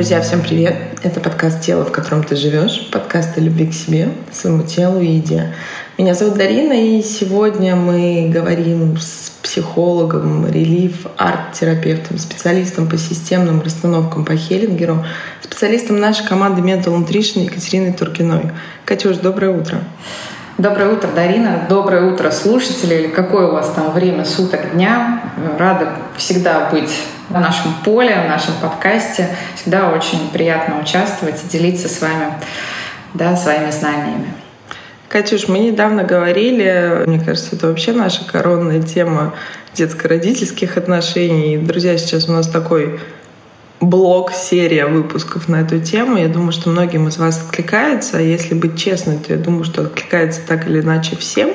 Друзья, всем привет! Это подкаст «Тело, в котором ты живешь», подкаст о любви к себе, своему телу и еде. Меня зовут Дарина, и сегодня мы говорим с психологом, релиф, арт-терапевтом, специалистом по системным расстановкам по Хеллингеру, специалистом нашей команды Mental Nutrition Екатериной Туркиной. Катюш, доброе утро! Доброе утро, Дарина. Доброе утро, слушатели. Какое у вас там время суток дня. Рада всегда быть в нашем поле, в нашем подкасте. Всегда очень приятно участвовать и делиться с вами да, своими знаниями. Катюш, мы недавно говорили, мне кажется, это вообще наша коронная тема детско-родительских отношений. Друзья, сейчас у нас такой блог, серия выпусков на эту тему. Я думаю, что многим из вас откликается. А если быть честной, то я думаю, что откликается так или иначе всем.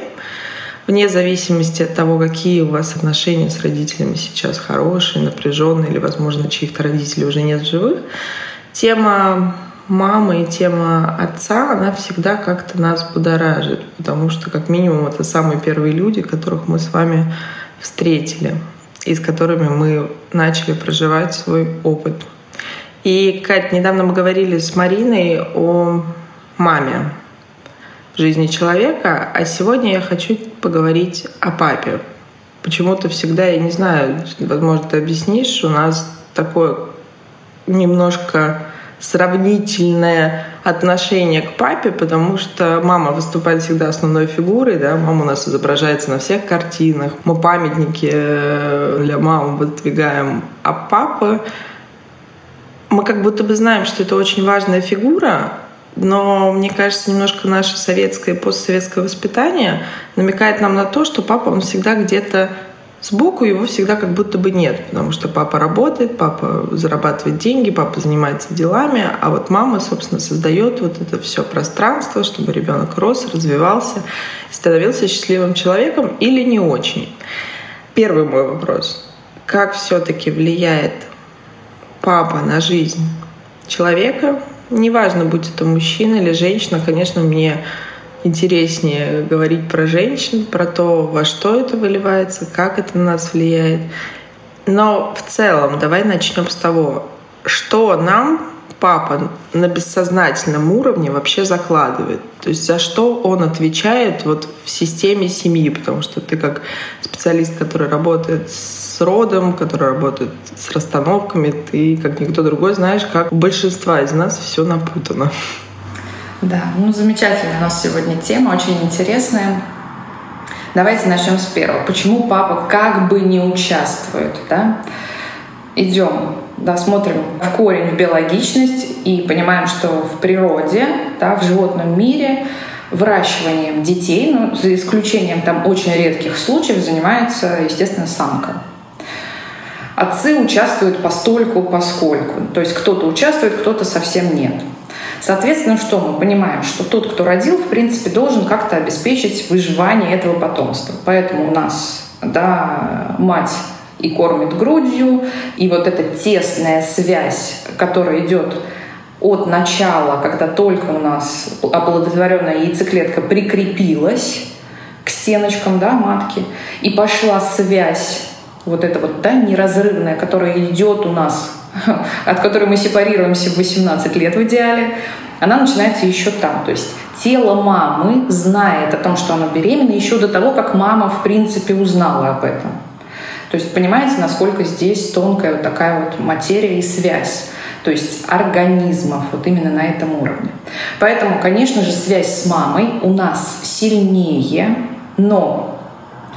Вне зависимости от того, какие у вас отношения с родителями сейчас хорошие, напряженные или, возможно, чьих-то родителей уже нет в живых, тема мамы и тема отца, она всегда как-то нас будоражит, потому что, как минимум, это самые первые люди, которых мы с вами встретили и с которыми мы начали проживать свой опыт. И, Кать, недавно мы говорили с Мариной о маме жизни человека, а сегодня я хочу поговорить о папе. Почему-то всегда, я не знаю, возможно, ты объяснишь, у нас такое немножко сравнительное отношение к папе, потому что мама выступает всегда основной фигурой, да, мама у нас изображается на всех картинах, мы памятники э, для мамы выдвигаем, а папа мы как будто бы знаем, что это очень важная фигура, но мне кажется, немножко наше советское и постсоветское воспитание намекает нам на то, что папа, он всегда где-то Сбоку его всегда как будто бы нет, потому что папа работает, папа зарабатывает деньги, папа занимается делами, а вот мама, собственно, создает вот это все пространство, чтобы ребенок рос, развивался, становился счастливым человеком или не очень. Первый мой вопрос. Как все-таки влияет папа на жизнь человека? Неважно, будь это мужчина или женщина, конечно, мне интереснее говорить про женщин, про то, во что это выливается, как это на нас влияет. Но в целом давай начнем с того, что нам папа на бессознательном уровне вообще закладывает. То есть за что он отвечает вот в системе семьи, потому что ты как специалист, который работает с родом, который работает с расстановками, ты, как никто другой, знаешь, как у большинства из нас все напутано. Да, ну замечательная у нас сегодня тема, очень интересная. Давайте начнем с первого. Почему папа как бы не участвует? Да? Идем, да, смотрим в корень, в биологичность и понимаем, что в природе, да, в животном мире выращиванием детей, ну, за исключением там очень редких случаев, занимается, естественно, самка. Отцы участвуют постольку, поскольку. То есть кто-то участвует, кто-то совсем нет. Соответственно, что мы понимаем? Что тот, кто родил, в принципе, должен как-то обеспечить выживание этого потомства. Поэтому у нас да, мать и кормит грудью, и вот эта тесная связь, которая идет от начала, когда только у нас оплодотворенная яйцеклетка прикрепилась к стеночкам да, матки, и пошла связь вот эта вот да, неразрывная, которая идет у нас от которой мы сепарируемся в 18 лет в идеале, она начинается еще там. То есть тело мамы знает о том, что она беременна, еще до того, как мама, в принципе, узнала об этом. То есть понимаете, насколько здесь тонкая вот такая вот материя и связь то есть организмов, вот именно на этом уровне. Поэтому, конечно же, связь с мамой у нас сильнее, но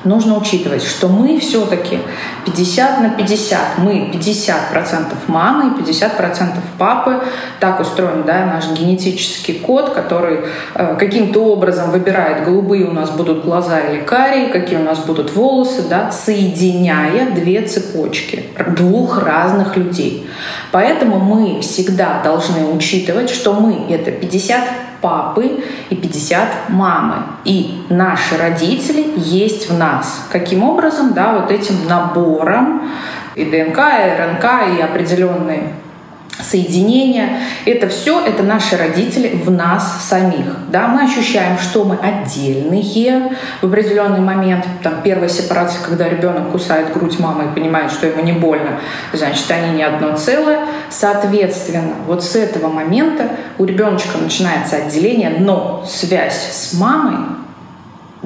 нужно учитывать, что мы все-таки 50 на 50, мы 50% мамы и 50% папы. Так устроен да, наш генетический код, который э, каким-то образом выбирает, голубые у нас будут глаза или карие, какие у нас будут волосы, да, соединяя две цепочки двух разных людей. Поэтому мы всегда должны учитывать, что мы — это 50 папы и 50 мамы. И наши родители есть в нас. Каким образом? Да, вот этим набором и ДНК, и РНК, и определенные соединение. Это все, это наши родители в нас самих. Да? Мы ощущаем, что мы отдельные в определенный момент. Там первая сепарация, когда ребенок кусает грудь мамы и понимает, что ему не больно, значит, они не одно целое. Соответственно, вот с этого момента у ребеночка начинается отделение, но связь с мамой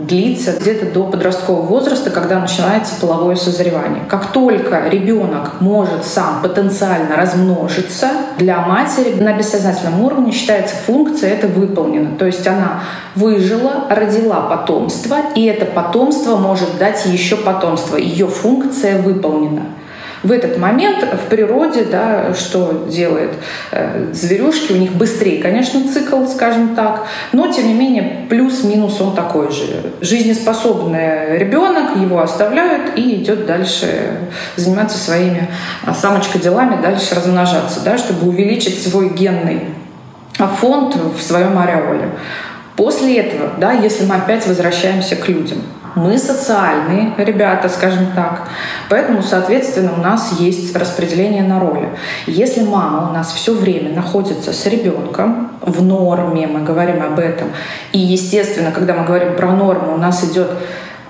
длится где-то до подросткового возраста, когда начинается половое созревание. Как только ребенок может сам потенциально размножиться, для матери на бессознательном уровне считается функция это выполнена. То есть она выжила, родила потомство, и это потомство может дать еще потомство. Ее функция выполнена в этот момент в природе, да, что делает э, зверюшки, у них быстрее, конечно, цикл, скажем так, но тем не менее плюс-минус он такой же. Жизнеспособный ребенок, его оставляют и идет дальше заниматься своими а, самочка делами, дальше размножаться, да, чтобы увеличить свой генный фонд в своем ореоле. После этого, да, если мы опять возвращаемся к людям, мы социальные ребята, скажем так. Поэтому, соответственно, у нас есть распределение на роли. Если мама у нас все время находится с ребенком в норме, мы говорим об этом, и, естественно, когда мы говорим про норму, у нас идет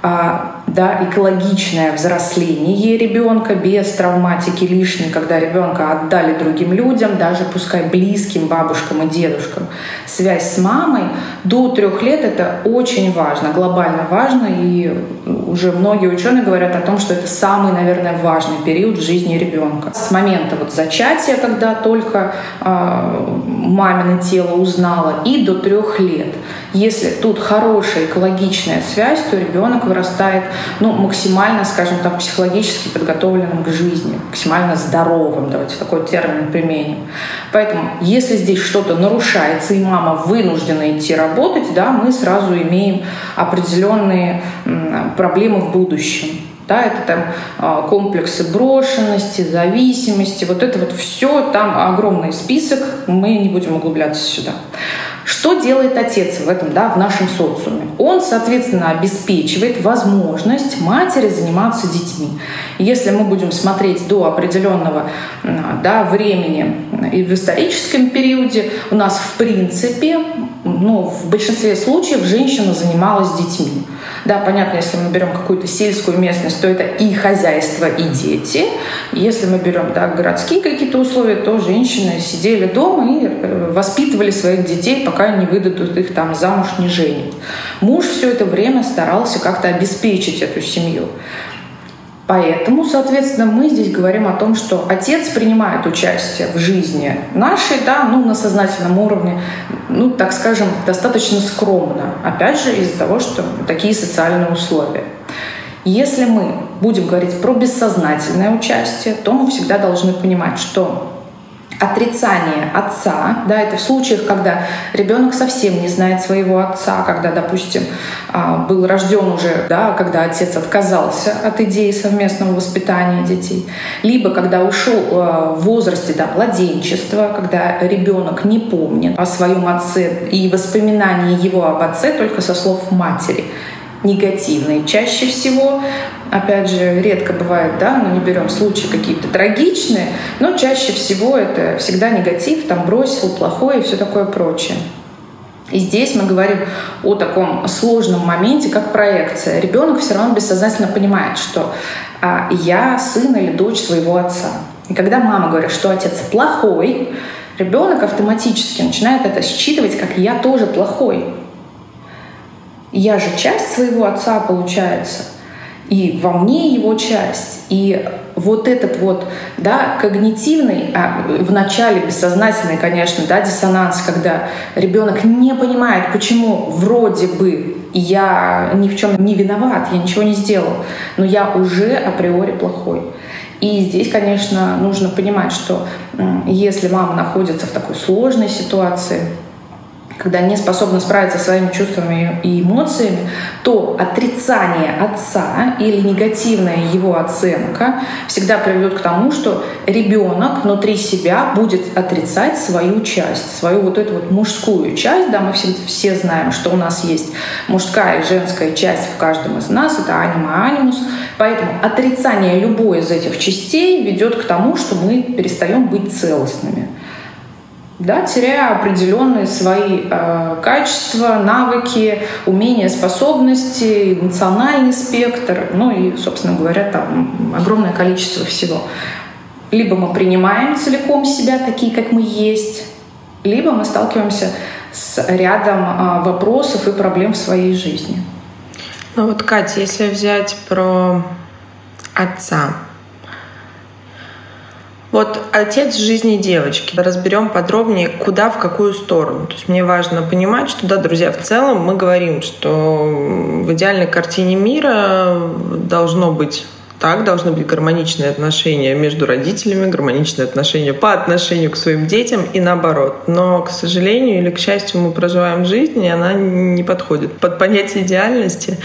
а, да, экологичное взросление ребенка без травматики лишней, когда ребенка отдали другим людям, даже пускай близким бабушкам и дедушкам. Связь с мамой до трех лет это очень важно, глобально важно, и уже многие ученые говорят о том, что это самый, наверное, важный период в жизни ребенка. С момента вот зачатия, когда только э, мамино тело узнало, и до трех лет. Если тут хорошая экологичная связь, то ребенок вырастает ну, максимально, скажем так, психологически подготовленным к жизни, максимально здоровым, давайте такой термин применим. Поэтому, если здесь что-то нарушается, и мама вынуждена идти работать, да, мы сразу имеем определенные проблемы в будущем. Да, это там а, комплексы брошенности, зависимости, вот это вот все, там огромный список, мы не будем углубляться сюда. Что делает отец в этом, да, в нашем социуме? Он, соответственно, обеспечивает возможность матери заниматься детьми. Если мы будем смотреть до определенного да, времени и в историческом периоде, у нас в принципе, ну, в большинстве случаев женщина занималась детьми. Да, понятно, если мы берем какую-то сельскую местность, то это и хозяйство, и дети. Если мы берем да, городские какие-то условия, то женщины сидели дома и э, воспитывали своих детей, пока не выдадут их там замуж, не женят. Муж все это время старался как-то обеспечить эту семью. Поэтому, соответственно, мы здесь говорим о том, что отец принимает участие в жизни нашей, да, ну, на сознательном уровне, ну, так скажем, достаточно скромно. Опять же, из-за того, что такие социальные условия. Если мы будем говорить про бессознательное участие, то мы всегда должны понимать, что отрицание отца, да, это в случаях, когда ребенок совсем не знает своего отца, когда, допустим, а, был рожден уже, да, когда отец отказался от идеи совместного воспитания детей, либо когда ушел а, в возрасте да, младенчества, когда ребенок не помнит о своем отце и воспоминания его об отце только со слов матери негативные. Чаще всего опять же, редко бывает, да, но не берем случаи какие-то трагичные, но чаще всего это всегда негатив, там бросил, плохое и все такое прочее. И здесь мы говорим о таком сложном моменте, как проекция. Ребенок все равно бессознательно понимает, что а, я сын или дочь своего отца. И когда мама говорит, что отец плохой, ребенок автоматически начинает это считывать, как я тоже плохой. Я же часть своего отца, получается и во мне его часть. И вот этот вот, да, когнитивный, а в начале бессознательный, конечно, да, диссонанс, когда ребенок не понимает, почему вроде бы я ни в чем не виноват, я ничего не сделал, но я уже априори плохой. И здесь, конечно, нужно понимать, что если мама находится в такой сложной ситуации, когда не способна справиться со своими чувствами и эмоциями, то отрицание отца или негативная его оценка всегда приведет к тому, что ребенок внутри себя будет отрицать свою часть, свою вот эту вот мужскую часть. Да, мы все, все знаем, что у нас есть мужская и женская часть в каждом из нас, это анима анимус. Поэтому отрицание любой из этих частей ведет к тому, что мы перестаем быть целостными да, теряя определенные свои э, качества, навыки, умения, способности, эмоциональный спектр, ну и, собственно говоря, там огромное количество всего. Либо мы принимаем целиком себя такие, как мы есть, либо мы сталкиваемся с рядом э, вопросов и проблем в своей жизни. Ну вот, Катя, если взять про отца, вот отец жизни девочки. Разберем подробнее, куда, в какую сторону. То есть мне важно понимать, что, да, друзья, в целом мы говорим, что в идеальной картине мира должно быть так должны быть гармоничные отношения между родителями, гармоничные отношения по отношению к своим детям и наоборот. Но, к сожалению или к счастью, мы проживаем жизнь, и она не подходит под понятие идеальности.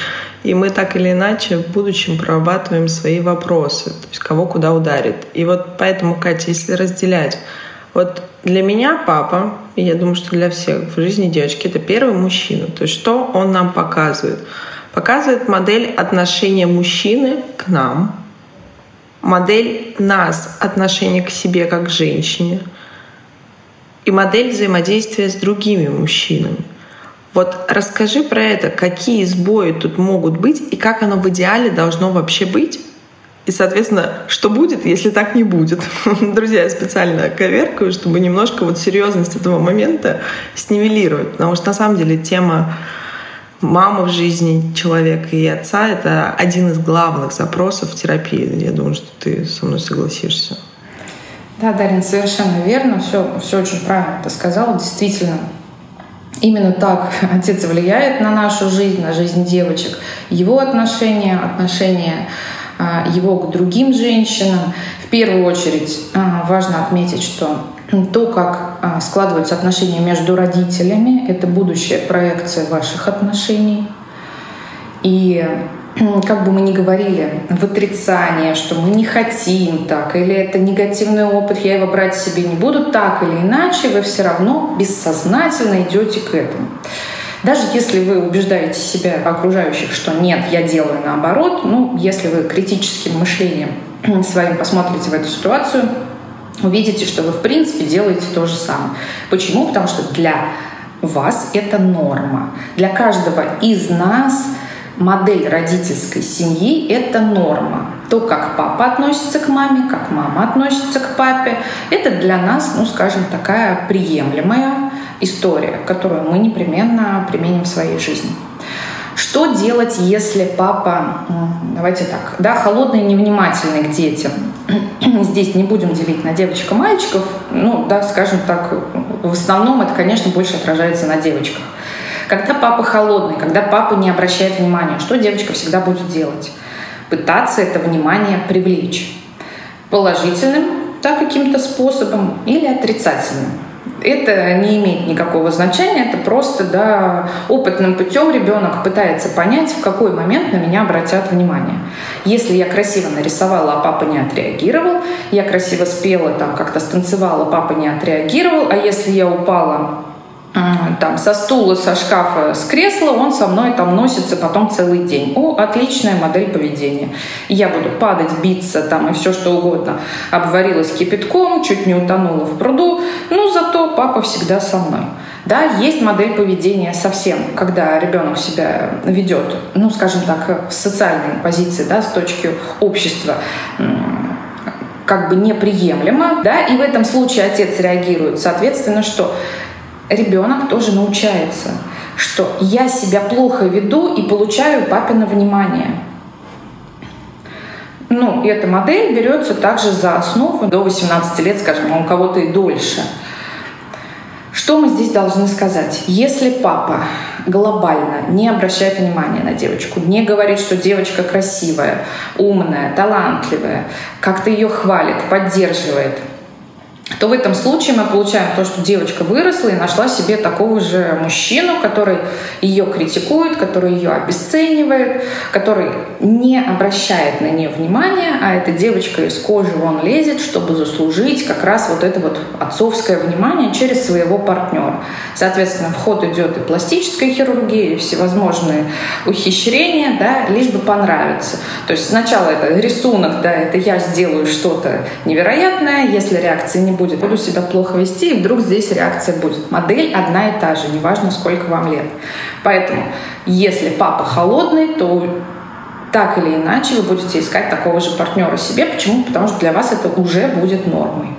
И мы так или иначе в будущем прорабатываем свои вопросы, то есть кого куда ударит. И вот поэтому, Катя, если разделять, вот для меня папа, и я думаю, что для всех в жизни девочки, это первый мужчина. То есть что он нам показывает? Показывает модель отношения мужчины к нам, модель нас, отношения к себе как к женщине и модель взаимодействия с другими мужчинами. Вот расскажи про это, какие сбои тут могут быть и как оно в идеале должно вообще быть. И, соответственно, что будет, если так не будет? Друзья, я специально коверкаю, чтобы немножко вот серьезность этого момента снивелировать. Потому что на самом деле тема мама в жизни человека и отца — это один из главных запросов терапии. Я думаю, что ты со мной согласишься. Да, Дарин, совершенно верно. Все, все очень правильно ты сказала. Действительно, именно так отец влияет на нашу жизнь, на жизнь девочек. Его отношения, отношения а, его к другим женщинам. В первую очередь а, важно отметить, что то, как а, складываются отношения между родителями, это будущая проекция ваших отношений. И как бы мы ни говорили в отрицание, что мы не хотим так, или это негативный опыт, я его брать себе не буду, так или иначе, вы все равно бессознательно идете к этому. Даже если вы убеждаете себя, окружающих, что нет, я делаю наоборот, ну, если вы критическим мышлением своим посмотрите в эту ситуацию, увидите, что вы в принципе делаете то же самое. Почему? Потому что для вас это норма. Для каждого из нас модель родительской семьи — это норма. То, как папа относится к маме, как мама относится к папе, это для нас, ну, скажем, такая приемлемая история, которую мы непременно применим в своей жизни. Что делать, если папа, давайте так, да, холодный невнимательный к детям? Здесь не будем делить на девочек и мальчиков, ну, да, скажем так, в основном это, конечно, больше отражается на девочках. Когда папа холодный, когда папа не обращает внимания, что девочка всегда будет делать? Пытаться это внимание привлечь положительным, да, каким-то способом или отрицательным это не имеет никакого значения, это просто да, опытным путем ребенок пытается понять, в какой момент на меня обратят внимание. Если я красиво нарисовала, а папа не отреагировал, я красиво спела, там как-то станцевала, папа не отреагировал, а если я упала там со стула, со шкафа, с кресла, он со мной там носится потом целый день. О, отличная модель поведения. Я буду падать, биться там и все что угодно. Обварилась кипятком, чуть не утонула в пруду, но зато папа всегда со мной. Да, есть модель поведения совсем, когда ребенок себя ведет, ну, скажем так, с социальной позиции, да, с точки общества, как бы неприемлемо, да, и в этом случае отец реагирует, соответственно, что ребенок тоже научается, что я себя плохо веду и получаю папино внимание. Ну, и эта модель берется также за основу до 18 лет, скажем, а у кого-то и дольше. Что мы здесь должны сказать? Если папа глобально не обращает внимания на девочку, не говорит, что девочка красивая, умная, талантливая, как-то ее хвалит, поддерживает – то в этом случае мы получаем то, что девочка выросла и нашла себе такого же мужчину, который ее критикует, который ее обесценивает, который не обращает на нее внимания, а эта девочка из кожи вон лезет, чтобы заслужить как раз вот это вот отцовское внимание через своего партнера. Соответственно, в ход идет и пластическая хирургия, и всевозможные ухищрения, да, лишь бы понравиться. То есть сначала это рисунок, да, это я сделаю что-то невероятное, если реакции не будет, буду себя плохо вести, и вдруг здесь реакция будет. Модель одна и та же, неважно, сколько вам лет. Поэтому, если папа холодный, то так или иначе вы будете искать такого же партнера себе. Почему? Потому что для вас это уже будет нормой.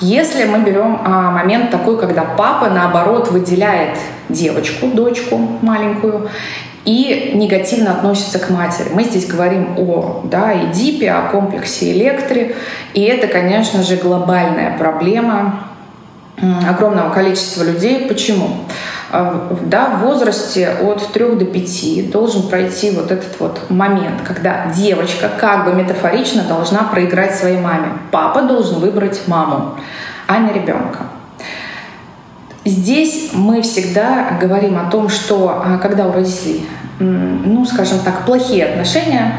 Если мы берем а, момент такой, когда папа, наоборот, выделяет девочку, дочку маленькую, и негативно относится к матери. Мы здесь говорим о да, Эдипе, о комплексе электри, и это, конечно же, глобальная проблема огромного количества людей. Почему? А, да, в возрасте от 3 до 5 должен пройти вот этот вот момент, когда девочка как бы метафорично должна проиграть своей маме. Папа должен выбрать маму, а не ребенка. Здесь мы всегда говорим о том, что а, когда у родителей, ну, скажем так, плохие отношения,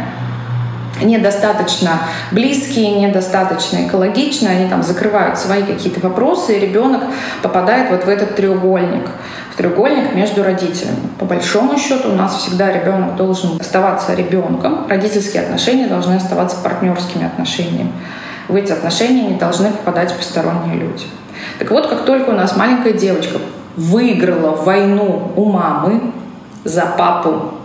недостаточно близкие, недостаточно экологичные, они там закрывают свои какие-то вопросы, и ребенок попадает вот в этот треугольник, в треугольник между родителями. По большому счету у нас всегда ребенок должен оставаться ребенком, родительские отношения должны оставаться партнерскими отношениями. В эти отношения не должны попадать посторонние люди. Так вот, как только у нас маленькая девочка выиграла войну у мамы за папу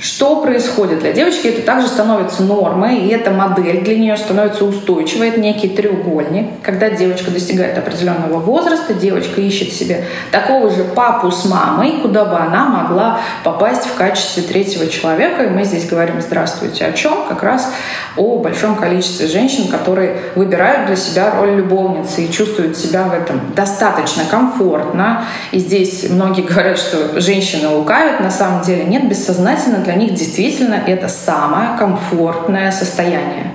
что происходит для девочки? Это также становится нормой, и эта модель для нее становится устойчивой. Это некий треугольник. Когда девочка достигает определенного возраста, девочка ищет себе такого же папу с мамой, куда бы она могла попасть в качестве третьего человека. И мы здесь говорим «Здравствуйте» о чем? Как раз о большом количестве женщин, которые выбирают для себя роль любовницы и чувствуют себя в этом достаточно комфортно. И здесь многие говорят, что женщины лукавят. На самом деле нет, бессознательно для них действительно это самое комфортное состояние.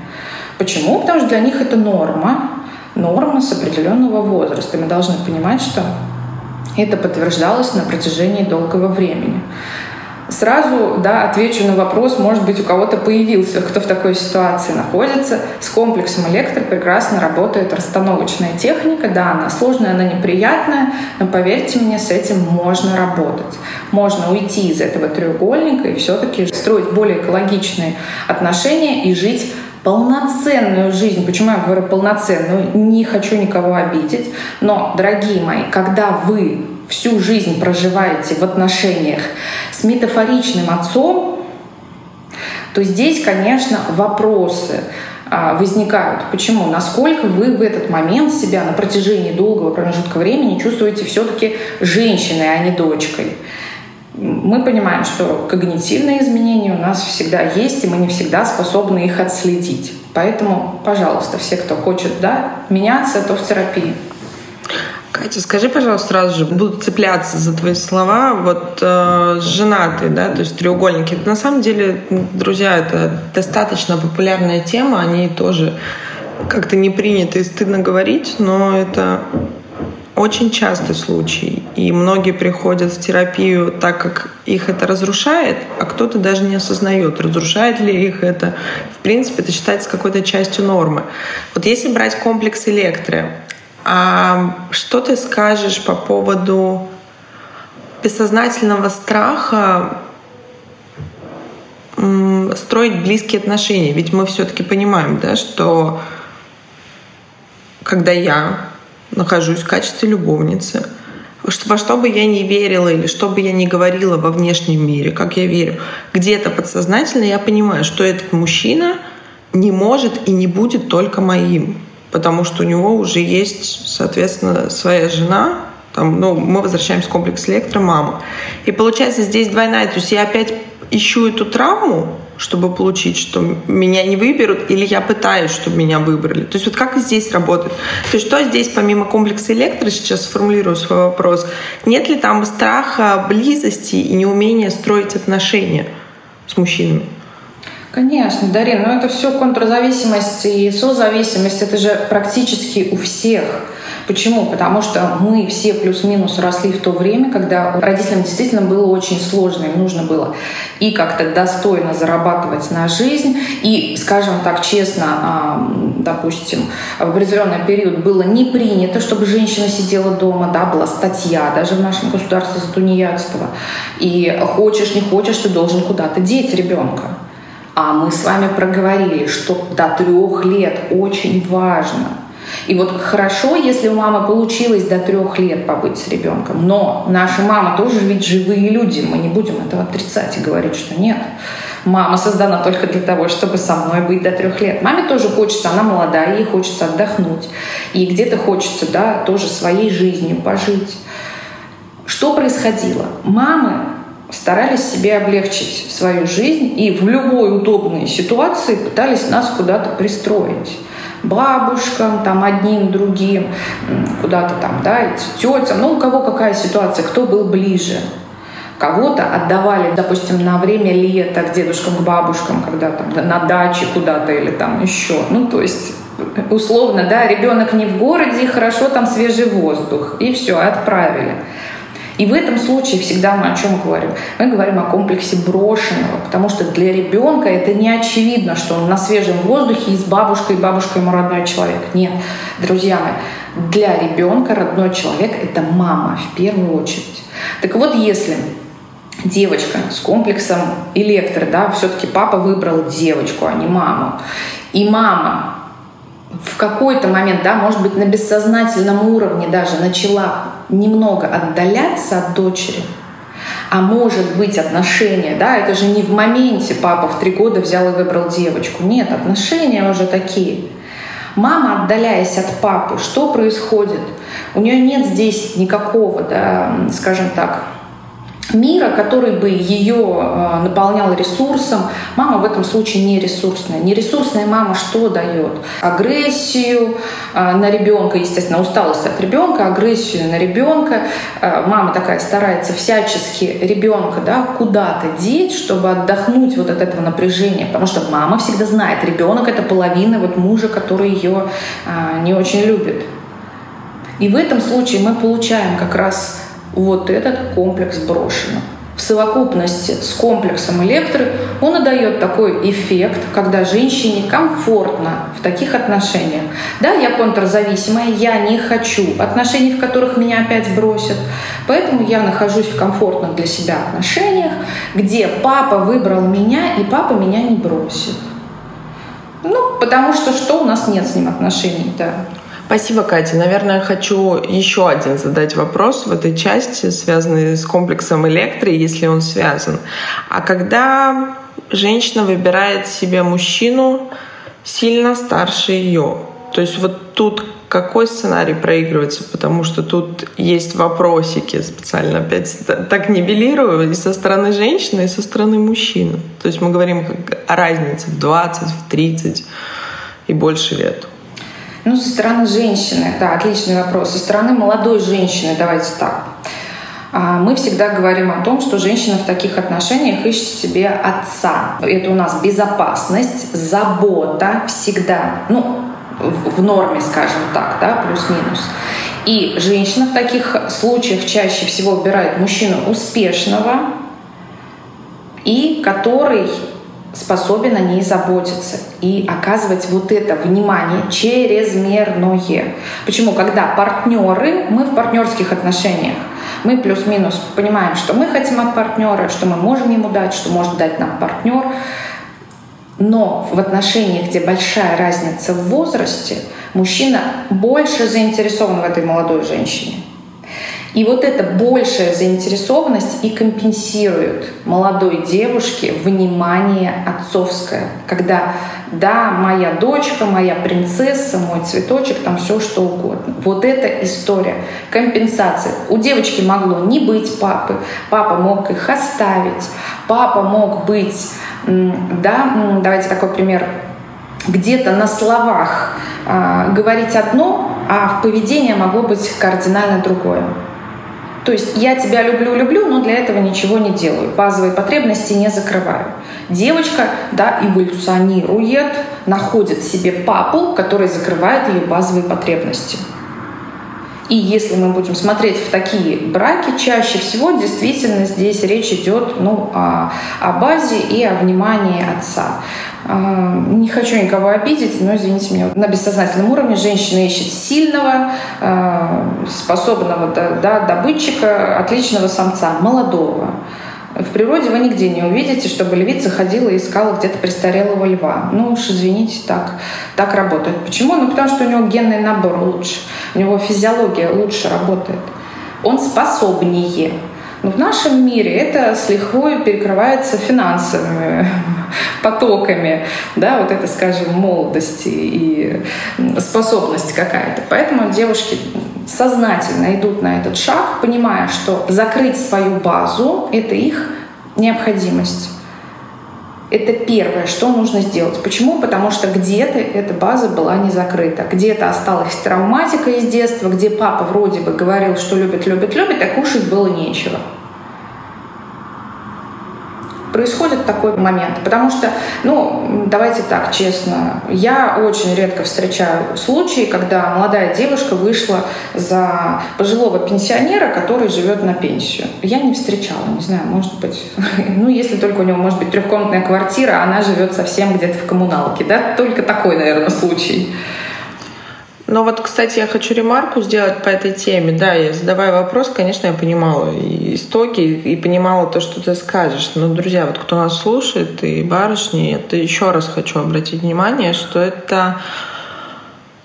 Почему? Потому что для них это норма, норма с определенного возраста. Мы должны понимать, что это подтверждалось на протяжении долгого времени. Сразу да, отвечу на вопрос, может быть, у кого-то появился, кто в такой ситуации находится. С комплексом электро прекрасно работает расстановочная техника. Да, она сложная, она неприятная, но поверьте мне, с этим можно работать. Можно уйти из этого треугольника и все-таки строить более экологичные отношения и жить полноценную жизнь. Почему я говорю полноценную? Не хочу никого обидеть. Но, дорогие мои, когда вы всю жизнь проживаете в отношениях с метафоричным отцом, то здесь, конечно, вопросы а, возникают. Почему? Насколько вы в этот момент себя на протяжении долгого промежутка времени чувствуете все-таки женщиной, а не дочкой? Мы понимаем, что когнитивные изменения у нас всегда есть, и мы не всегда способны их отследить. Поэтому, пожалуйста, все, кто хочет да, меняться, то в терапии. Катя, скажи, пожалуйста, сразу же, буду цепляться за твои слова. Вот э, женатые, да, то есть треугольники. Это, на самом деле, друзья, это достаточно популярная тема. Они тоже как-то не принято и стыдно говорить, но это очень частый случай. И многие приходят в терапию так, как их это разрушает, а кто-то даже не осознает, разрушает ли их это. В принципе, это считается какой-то частью нормы. Вот если брать комплекс электро, а что ты скажешь по поводу бессознательного страха строить близкие отношения? Ведь мы все-таки понимаем, да, что когда я нахожусь в качестве любовницы, во что бы я ни верила или что бы я ни говорила во внешнем мире, как я верю, где-то подсознательно я понимаю, что этот мужчина не может и не будет только моим потому что у него уже есть, соответственно, своя жена, там, ну, мы возвращаемся в комплекс электромама. И получается здесь двойная, то есть я опять ищу эту травму, чтобы получить, что меня не выберут, или я пытаюсь, чтобы меня выбрали. То есть вот как здесь работает? То есть что здесь помимо комплекса электро, сейчас сформулирую свой вопрос, нет ли там страха близости и неумения строить отношения с мужчинами? Конечно, Дарин, но это все контрзависимость и созависимость, это же практически у всех. Почему? Потому что мы все плюс-минус росли в то время, когда родителям действительно было очень сложно, им нужно было и как-то достойно зарабатывать на жизнь, и, скажем так честно, допустим, в определенный период было не принято, чтобы женщина сидела дома, да, была статья даже в нашем государстве за тунеядство. И хочешь, не хочешь, ты должен куда-то деть ребенка. А мы с вами проговорили, что до трех лет очень важно – и вот хорошо, если у мамы получилось до трех лет побыть с ребенком, но наша мама тоже ведь живые люди, мы не будем этого отрицать и говорить, что нет. Мама создана только для того, чтобы со мной быть до трех лет. Маме тоже хочется, она молодая, ей хочется отдохнуть. И где-то хочется, да, тоже своей жизнью пожить. Что происходило? Мамы старались себе облегчить свою жизнь и в любой удобной ситуации пытались нас куда-то пристроить бабушкам, там одним, другим, куда-то там, да, тетям, ну у кого какая ситуация, кто был ближе. Кого-то отдавали, допустим, на время лета к дедушкам, к бабушкам, когда там на даче куда-то или там еще. Ну, то есть условно, да, ребенок не в городе, хорошо там свежий воздух, и все, отправили. И в этом случае всегда мы о чем говорим? Мы говорим о комплексе брошенного, потому что для ребенка это не очевидно, что он на свежем воздухе и с бабушкой, и бабушка ему родной человек. Нет, друзья мои, для ребенка родной человек — это мама в первую очередь. Так вот, если девочка с комплексом электро, да, все-таки папа выбрал девочку, а не маму, и мама в какой-то момент, да, может быть, на бессознательном уровне даже начала немного отдаляться от дочери, а может быть отношения, да, это же не в моменте папа в три года взял и выбрал девочку. Нет, отношения уже такие. Мама, отдаляясь от папы, что происходит? У нее нет здесь никакого, да, скажем так, мира, который бы ее э, наполнял ресурсом. Мама в этом случае не ресурсная. Нересурсная мама что дает? Агрессию э, на ребенка, естественно, усталость от ребенка, агрессию на ребенка. Э, мама такая старается всячески ребенка да, куда-то деть, чтобы отдохнуть вот от этого напряжения, потому что мама всегда знает, ребенок это половина вот мужа, который ее не очень любит. И в этом случае мы получаем как раз вот этот комплекс брошено. В совокупности с комплексом электры он и дает такой эффект, когда женщине комфортно в таких отношениях. Да, я контрзависимая, я не хочу отношений, в которых меня опять бросят. Поэтому я нахожусь в комфортных для себя отношениях, где папа выбрал меня, и папа меня не бросит. Ну, потому что что у нас нет с ним отношений, да. Спасибо, Катя. Наверное, хочу еще один задать вопрос в этой части, связанный с комплексом электро, если он связан. А когда женщина выбирает себе мужчину сильно старше ее, то есть вот тут какой сценарий проигрывается, потому что тут есть вопросики, специально опять так нивелирую, и со стороны женщины, и со стороны мужчины. То есть мы говорим о разнице в 20, в 30 и больше лет. Ну, со стороны женщины, да, отличный вопрос. Со стороны молодой женщины, давайте так. А, мы всегда говорим о том, что женщина в таких отношениях ищет себе отца. Это у нас безопасность, забота всегда, ну, в норме, скажем так, да, плюс-минус. И женщина в таких случаях чаще всего выбирает мужчину успешного и который способен о ней заботиться и оказывать вот это внимание чрезмерное. Почему? Когда партнеры, мы в партнерских отношениях, мы плюс-минус понимаем, что мы хотим от партнера, что мы можем ему дать, что может дать нам партнер. Но в отношениях, где большая разница в возрасте, мужчина больше заинтересован в этой молодой женщине. И вот эта большая заинтересованность и компенсирует молодой девушке внимание отцовское, когда да, моя дочка, моя принцесса, мой цветочек, там все что угодно. Вот эта история. Компенсация. У девочки могло не быть папы, папа мог их оставить, папа мог быть, да, давайте такой пример, где-то на словах э, говорить одно, а в поведении могло быть кардинально другое. То есть я тебя люблю-люблю, но для этого ничего не делаю. Базовые потребности не закрываю. Девочка да, эволюционирует, находит себе папу, который закрывает ее базовые потребности. И если мы будем смотреть в такие браки, чаще всего действительно здесь речь идет ну, о, о базе и о внимании отца. А, не хочу никого обидеть, но извините меня, на бессознательном уровне женщина ищет сильного, а, способного да, добытчика, отличного самца, молодого. В природе вы нигде не увидите, чтобы львица ходила и искала где-то престарелого льва. Ну уж извините, так, так работает. Почему? Ну потому что у него генный набор лучше, у него физиология лучше работает. Он способнее. Но в нашем мире это с лихвой перекрывается финансовыми потоками, да, вот это, скажем, молодости и способность какая-то. Поэтому девушки сознательно идут на этот шаг, понимая, что закрыть свою базу — это их необходимость. Это первое, что нужно сделать. Почему? Потому что где-то эта база была не закрыта. Где-то осталась травматика из детства, где папа вроде бы говорил, что любит, любит, любит, а кушать было нечего происходит такой момент. Потому что, ну, давайте так, честно, я очень редко встречаю случаи, когда молодая девушка вышла за пожилого пенсионера, который живет на пенсию. Я не встречала, не знаю, может быть, ну, если только у него может быть трехкомнатная квартира, она живет совсем где-то в коммуналке, да, только такой, наверное, случай. Но вот, кстати, я хочу ремарку сделать по этой теме. Да, я задавая вопрос, конечно, я понимала истоки, и понимала то, что ты скажешь. Но, друзья, вот кто нас слушает, и барышни, это еще раз хочу обратить внимание, что это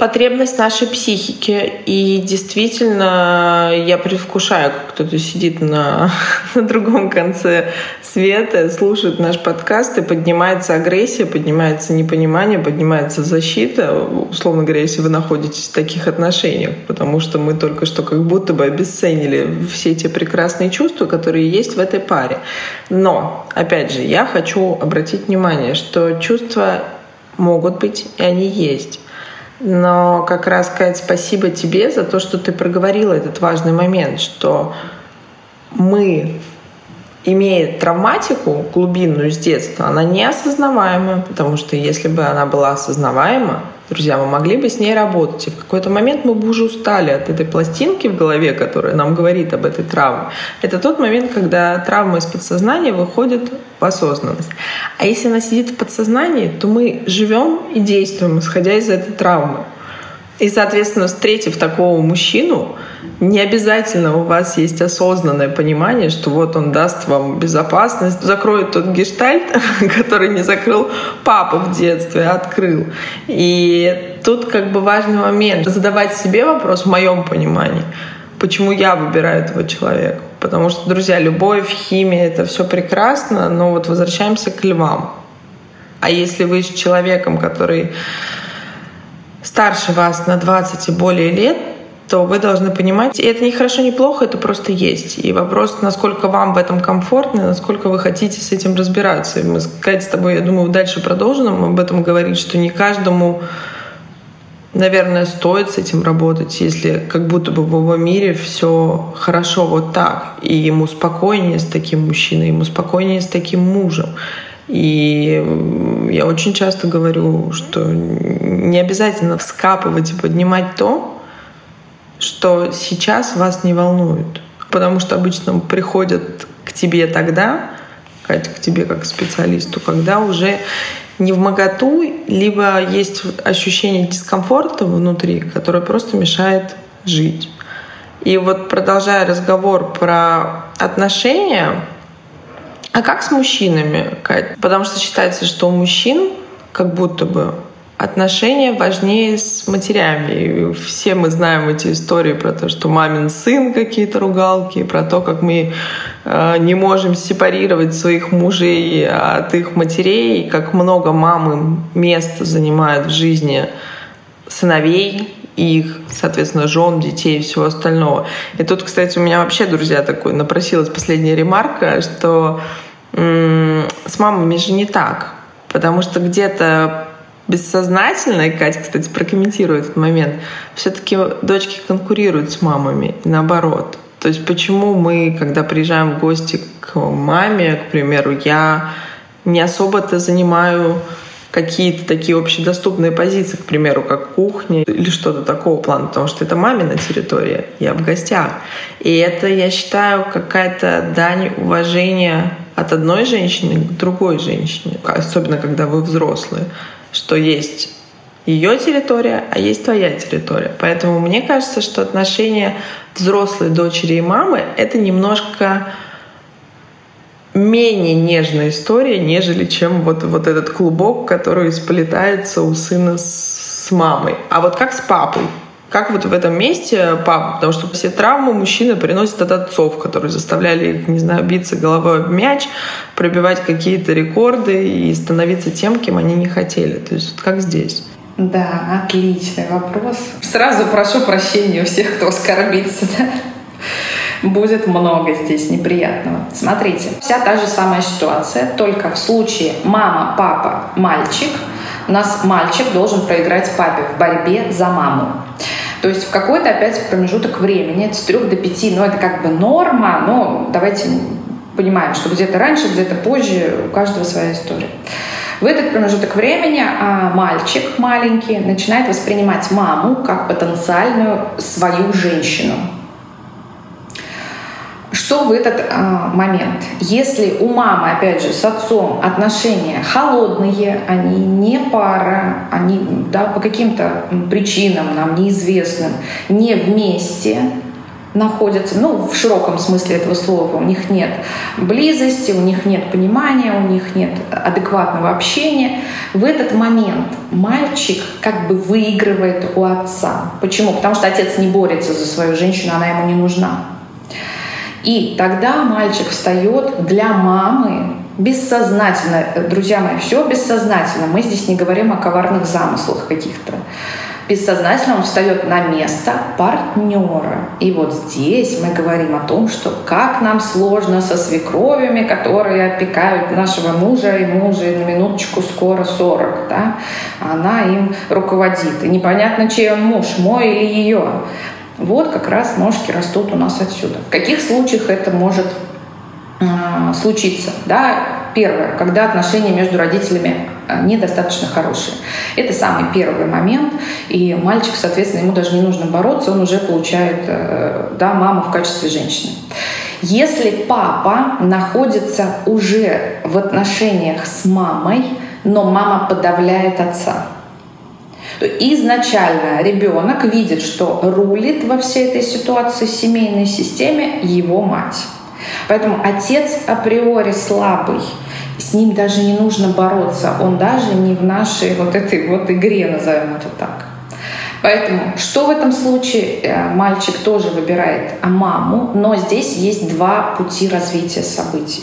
потребность нашей психики. И действительно, я предвкушаю, как кто-то сидит на, на другом конце света, слушает наш подкаст, и поднимается агрессия, поднимается непонимание, поднимается защита, условно говоря, если вы находитесь в таких отношениях, потому что мы только что как будто бы обесценили все те прекрасные чувства, которые есть в этой паре. Но, опять же, я хочу обратить внимание, что чувства могут быть, и они есть. Но как раз сказать спасибо тебе за то, что ты проговорила этот важный момент, что мы, имея травматику глубинную с детства, она неосознаваемая, потому что если бы она была осознаваема, друзья, мы могли бы с ней работать. И в какой-то момент мы бы уже устали от этой пластинки в голове, которая нам говорит об этой травме. Это тот момент, когда травма из подсознания выходит в осознанность. А если она сидит в подсознании, то мы живем и действуем, исходя из этой травмы. И, соответственно, встретив такого мужчину, не обязательно у вас есть осознанное понимание, что вот он даст вам безопасность, закроет тот гештальт, который не закрыл папа в детстве, а открыл. И тут как бы важный момент задавать себе вопрос в моем понимании, почему я выбираю этого человека. Потому что, друзья, любовь, химия — это все прекрасно, но вот возвращаемся к львам. А если вы с человеком, который старше вас на 20 и более лет, то вы должны понимать, и это не хорошо, не плохо, это просто есть. И вопрос, насколько вам в этом комфортно, насколько вы хотите с этим разбираться. И мы, сказать с тобой, я думаю, дальше продолжим об этом говорить, что не каждому наверное, стоит с этим работать, если как будто бы в его мире все хорошо вот так, и ему спокойнее с таким мужчиной, ему спокойнее с таким мужем. И я очень часто говорю, что не обязательно вскапывать и поднимать то, что сейчас вас не волнует. Потому что обычно приходят к тебе тогда, к тебе как к специалисту, когда уже не в моготу, либо есть ощущение дискомфорта внутри, которое просто мешает жить. И вот продолжая разговор про отношения, а как с мужчинами, Кать? Потому что считается, что у мужчин как будто бы отношения важнее с матерями. И все мы знаем эти истории про то, что мамин сын какие-то ругалки, про то, как мы э, не можем сепарировать своих мужей от их матерей, как много мамы места занимают в жизни сыновей, их, соответственно, жен, детей и всего остального. И тут, кстати, у меня вообще, друзья, такой напросилась последняя ремарка, что с мамами же не так. Потому что где-то бессознательно, и Катя, кстати, прокомментирует этот момент, все-таки дочки конкурируют с мамами, наоборот. То есть почему мы, когда приезжаем в гости к маме, к примеру, я не особо-то занимаю какие-то такие общедоступные позиции, к примеру, как кухня или что-то такого плана, потому что это мамина территория, я в гостях. И это, я считаю, какая-то дань уважения от одной женщины к другой женщине, особенно когда вы взрослые, что есть ее территория, а есть твоя территория. Поэтому мне кажется, что отношения взрослой дочери и мамы — это немножко менее нежная история, нежели чем вот, вот этот клубок, который сплетается у сына с, с мамой. А вот как с папой? Как вот в этом месте папа? Потому что все травмы мужчины приносят от отцов, которые заставляли их, не знаю, биться головой об мяч, пробивать какие-то рекорды и становиться тем, кем они не хотели. То есть вот как здесь? Да, отличный вопрос. Сразу прошу прощения у всех, кто оскорбится. Да? будет много здесь неприятного. Смотрите, вся та же самая ситуация, только в случае мама, папа, мальчик, у нас мальчик должен проиграть папе в борьбе за маму. То есть в какой-то опять промежуток времени, с трех до пяти, ну это как бы норма, но давайте понимаем, что где-то раньше, где-то позже, у каждого своя история. В этот промежуток времени а, мальчик маленький начинает воспринимать маму как потенциальную свою женщину. Что в этот э, момент? Если у мамы, опять же, с отцом отношения холодные, они не пара, они да, по каким-то причинам нам неизвестным не вместе, находятся, ну, в широком смысле этого слова, у них нет близости, у них нет понимания, у них нет адекватного общения. В этот момент мальчик как бы выигрывает у отца. Почему? Потому что отец не борется за свою женщину, она ему не нужна. И тогда мальчик встает для мамы бессознательно. Друзья мои, все бессознательно. Мы здесь не говорим о коварных замыслах каких-то. Бессознательно он встает на место партнера. И вот здесь мы говорим о том, что как нам сложно со свекровями, которые опекают нашего мужа, и мужа на минуточку скоро 40. Да? Она им руководит. И непонятно, чей он муж, мой или ее. Вот как раз ножки растут у нас отсюда. В каких случаях это может э, случиться? Да, первое, когда отношения между родителями а, недостаточно хорошие. Это самый первый момент, и мальчик, соответственно, ему даже не нужно бороться, он уже получает э, да, маму в качестве женщины. Если папа находится уже в отношениях с мамой, но мама подавляет отца, то изначально ребенок видит, что рулит во всей этой ситуации семейной системе его мать. Поэтому отец априори слабый, с ним даже не нужно бороться, он даже не в нашей вот этой вот игре, назовем это так. Поэтому что в этом случае? Э, мальчик тоже выбирает маму, но здесь есть два пути развития событий.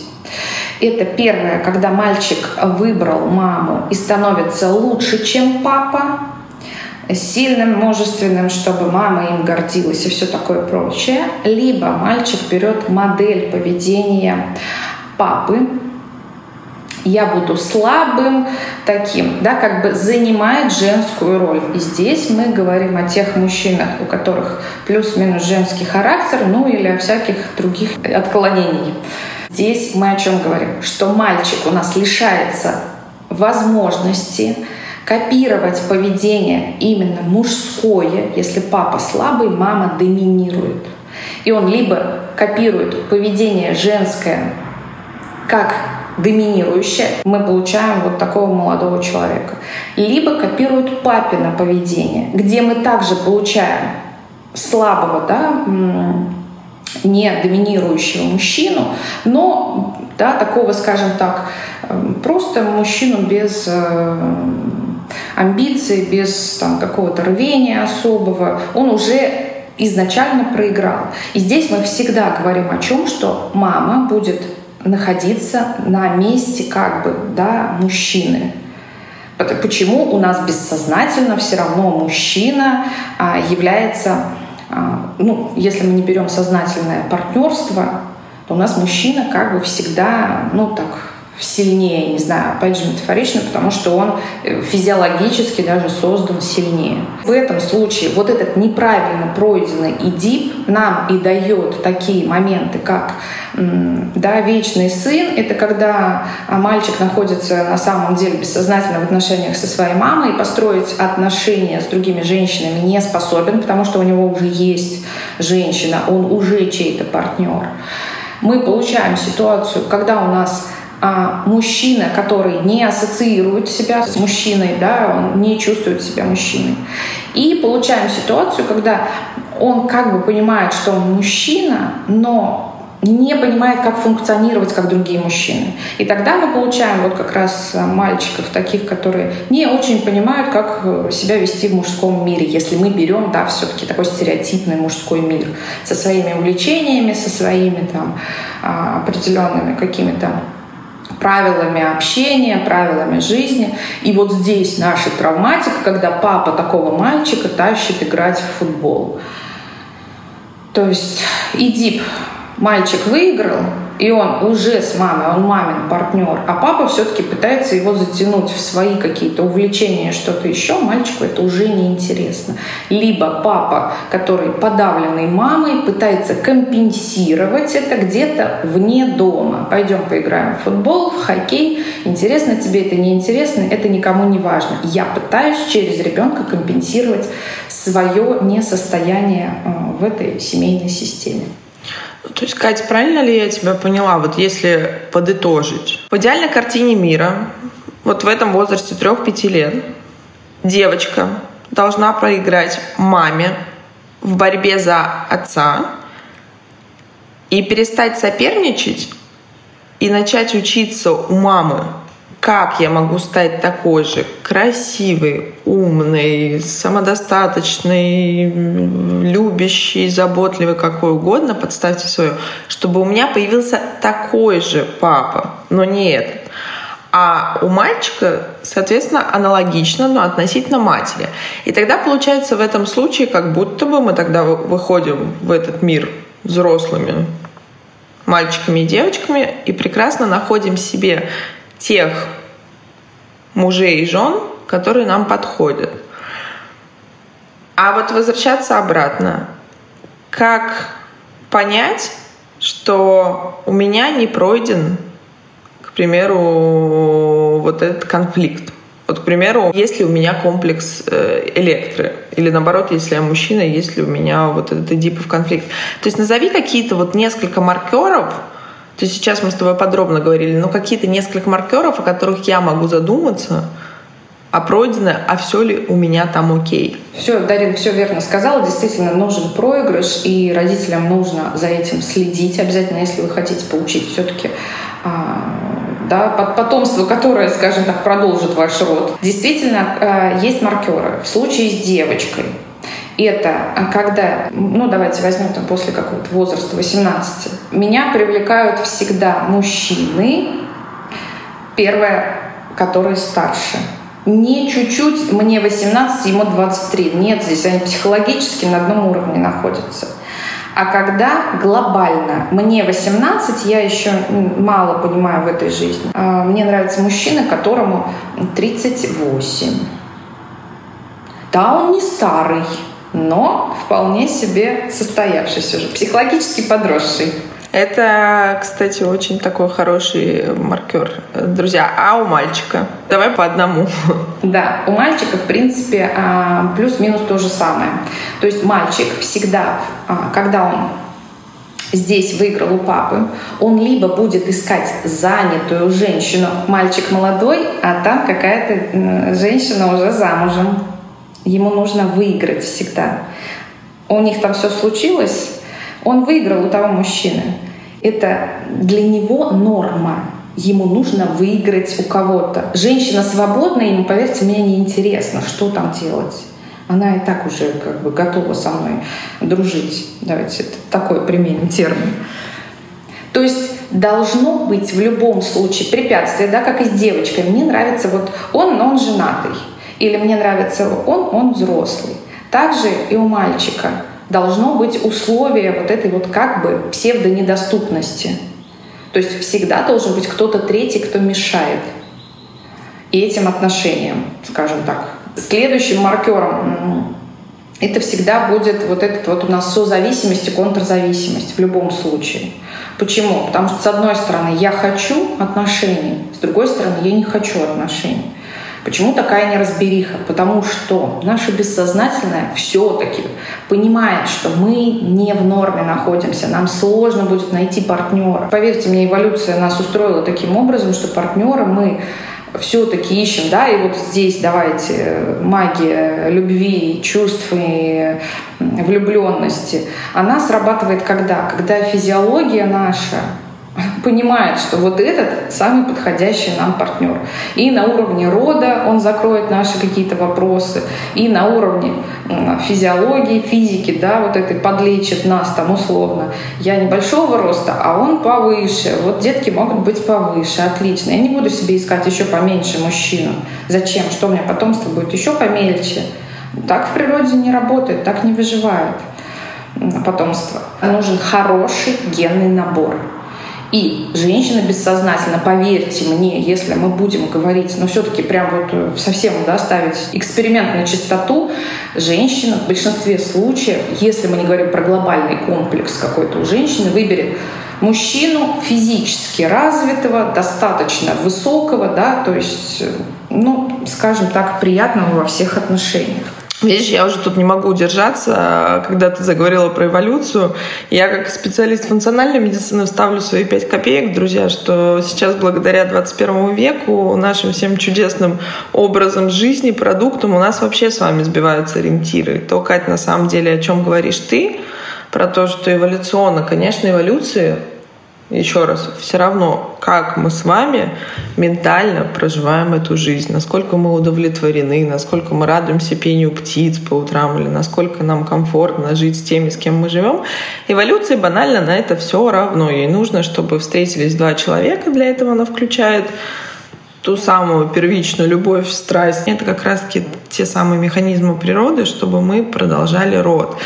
Это первое, когда мальчик выбрал маму и становится лучше, чем папа, сильным, мужественным, чтобы мама им гордилась и все такое прочее. Либо мальчик берет модель поведения папы, я буду слабым таким, да, как бы занимает женскую роль. И здесь мы говорим о тех мужчинах, у которых плюс-минус женский характер, ну или о всяких других отклонениях. Здесь мы о чем говорим? Что мальчик у нас лишается возможности копировать поведение именно мужское, если папа слабый, мама доминирует. И он либо копирует поведение женское как доминирующее, мы получаем вот такого молодого человека. Либо копирует папино поведение, где мы также получаем слабого, да, не доминирующего мужчину, но да, такого, скажем так, просто мужчину без э, амбиций, без там, какого-то рвения особого, он уже изначально проиграл. И здесь мы всегда говорим о чем, что мама будет находиться на месте как бы да, мужчины. Почему у нас бессознательно все равно мужчина а, является, а, ну, если мы не берем сознательное партнерство, то у нас мужчина как бы всегда, ну так, сильнее, не знаю, опять же метафорично, потому что он э, физиологически даже создан сильнее. В этом случае вот этот неправильно пройденный идип нам и дает такие моменты, как да, вечный сын. Это когда а, мальчик находится на самом деле бессознательно в отношениях со своей мамой и построить отношения с другими женщинами не способен, потому что у него уже есть женщина, он уже чей-то партнер. Мы получаем ситуацию, когда у нас а мужчина, который не ассоциирует себя с мужчиной, да, он не чувствует себя мужчиной. И получаем ситуацию, когда он как бы понимает, что он мужчина, но не понимает, как функционировать, как другие мужчины. И тогда мы получаем вот как раз мальчиков, таких, которые не очень понимают, как себя вести в мужском мире, если мы берем, да, все-таки такой стереотипный мужской мир со своими увлечениями, со своими там а, определенными какими-то правилами общения, правилами жизни. И вот здесь наша травматика, когда папа такого мальчика тащит играть в футбол. То есть Идип мальчик выиграл, и он уже с мамой, он мамин партнер, а папа все-таки пытается его затянуть в свои какие-то увлечения, что-то еще, мальчику это уже неинтересно. Либо папа, который подавленный мамой, пытается компенсировать это где-то вне дома. Пойдем поиграем в футбол, в хоккей. Интересно тебе это, неинтересно, это никому не важно. Я пытаюсь через ребенка компенсировать свое несостояние э, в этой семейной системе. То есть, Катя, правильно ли я тебя поняла, вот если подытожить? В идеальной картине мира, вот в этом возрасте 3-5 лет, девочка должна проиграть маме в борьбе за отца и перестать соперничать и начать учиться у мамы как я могу стать такой же красивой, умной, самодостаточной, любящей, заботливой, какой угодно, подставьте свое, чтобы у меня появился такой же папа, но не этот. А у мальчика, соответственно, аналогично, но относительно матери. И тогда получается в этом случае, как будто бы мы тогда выходим в этот мир взрослыми мальчиками и девочками и прекрасно находим себе тех мужей и жен, которые нам подходят. А вот возвращаться обратно. Как понять, что у меня не пройден, к примеру, вот этот конфликт? Вот, к примеру, есть ли у меня комплекс э, электры? Или наоборот, если я мужчина, есть ли у меня вот этот эдипов конфликт? То есть назови какие-то вот несколько маркеров, то есть сейчас мы с тобой подробно говорили, но какие-то несколько маркеров, о которых я могу задуматься, а пройдено, а все ли у меня там окей. Все, Дарин все верно сказала. Действительно, нужен проигрыш, и родителям нужно за этим следить обязательно, если вы хотите получить все-таки а, да, потомство, которое, скажем так, продолжит ваш род. Действительно, а, есть маркеры. В случае с девочкой это а когда, ну давайте возьмем там после какого-то возраста 18, меня привлекают всегда мужчины, первое, которые старше. Не чуть-чуть, мне 18, ему 23. Нет, здесь они психологически на одном уровне находятся. А когда глобально, мне 18, я еще мало понимаю в этой жизни. А, мне нравится мужчина, которому 38. Да, он не старый, но вполне себе состоявшийся уже, психологически подросший. Это, кстати, очень такой хороший маркер. Друзья, а у мальчика? Давай по одному. Да, у мальчика, в принципе, а, плюс-минус то же самое. То есть мальчик всегда, а, когда он здесь выиграл у папы, он либо будет искать занятую женщину, мальчик молодой, а там какая-то женщина уже замужем. Ему нужно выиграть всегда. У них там все случилось, он выиграл у того мужчины. Это для него норма. Ему нужно выиграть у кого-то. Женщина свободная, ему, поверьте, мне не интересно, что там делать. Она и так уже как бы готова со мной дружить. Давайте такой применим термин. То есть должно быть в любом случае препятствие, да, как и с девочкой. Мне нравится вот он, но он женатый. Или мне нравится он, он взрослый. Также и у мальчика должно быть условие вот этой вот как бы псевдонедоступности. То есть всегда должен быть кто-то третий, кто мешает и этим отношениям, скажем так. Следующим маркером это всегда будет вот этот вот у нас созависимость и контрзависимость в любом случае. Почему? Потому что с одной стороны я хочу отношений, с другой стороны я не хочу отношений. Почему такая неразбериха? Потому что наше бессознательное все-таки понимает, что мы не в норме находимся, нам сложно будет найти партнера. Поверьте мне, эволюция нас устроила таким образом, что партнера мы все-таки ищем, да, и вот здесь давайте магия любви, чувств и влюбленности, она срабатывает когда? Когда физиология наша понимает, что вот этот самый подходящий нам партнер. И на уровне рода он закроет наши какие-то вопросы, и на уровне физиологии, физики, да, вот этой подлечит нас там условно. Я небольшого роста, а он повыше. Вот детки могут быть повыше, отлично. Я не буду себе искать еще поменьше мужчину. Зачем? Что у меня потомство будет еще помельче? Так в природе не работает, так не выживает потомство. Нужен хороший генный набор. И женщина бессознательно, поверьте мне, если мы будем говорить, но все-таки прям вот э, совсем да, ставить эксперимент на чистоту, женщина в большинстве случаев, если мы не говорим про глобальный комплекс какой-то у женщины, выберет мужчину физически развитого, достаточно высокого, да, то есть, э, ну, скажем так, приятного во всех отношениях. Видишь, я уже тут не могу удержаться, когда ты заговорила про эволюцию. Я как специалист функциональной медицины вставлю свои пять копеек, друзья, что сейчас благодаря 21 веку нашим всем чудесным образом жизни, продуктам у нас вообще с вами сбиваются ориентиры. То, Кать, на самом деле, о чем говоришь ты, про то, что эволюционно, конечно, эволюции еще раз, все равно, как мы с вами ментально проживаем эту жизнь, насколько мы удовлетворены, насколько мы радуемся пению птиц по утрам, или насколько нам комфортно жить с теми, с кем мы живем. Эволюция банально на это все равно. Ей нужно, чтобы встретились два человека, для этого она включает ту самую первичную любовь, страсть. Это как раз-таки те самые механизмы природы, чтобы мы продолжали род.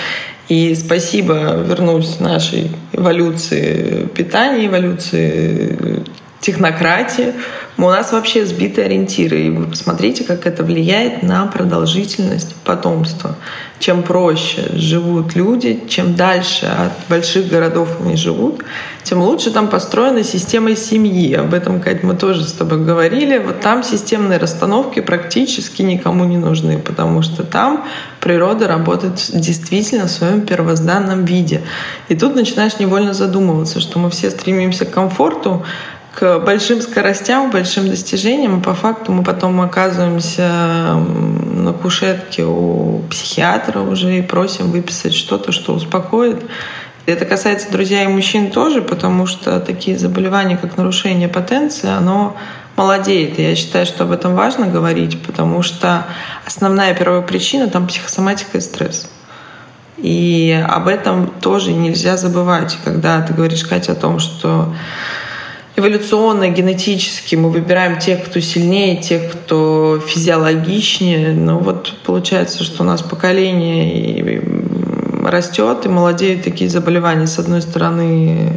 И спасибо, вернусь нашей эволюции питания, эволюции технократии. У нас вообще сбиты ориентиры. И вы посмотрите, как это влияет на продолжительность потомства. Чем проще живут люди, чем дальше от больших городов они живут, тем лучше там построена система семьи. Об этом, Кать, мы тоже с тобой говорили. Вот там системные расстановки практически никому не нужны, потому что там природа работает действительно в своем первозданном виде. И тут начинаешь невольно задумываться, что мы все стремимся к комфорту, к большим скоростям, большим достижениям, по факту мы потом оказываемся на кушетке у психиатра уже и просим выписать что-то, что успокоит. Это касается, друзья, и мужчин тоже, потому что такие заболевания, как нарушение потенции, оно молодеет. И я считаю, что об этом важно говорить, потому что основная первая причина там психосоматика и стресс. И об этом тоже нельзя забывать, когда ты говоришь, Катя, о том, что эволюционно, генетически мы выбираем тех, кто сильнее, тех, кто физиологичнее. Ну вот получается, что у нас поколение растет и молодеют такие заболевания. С одной стороны,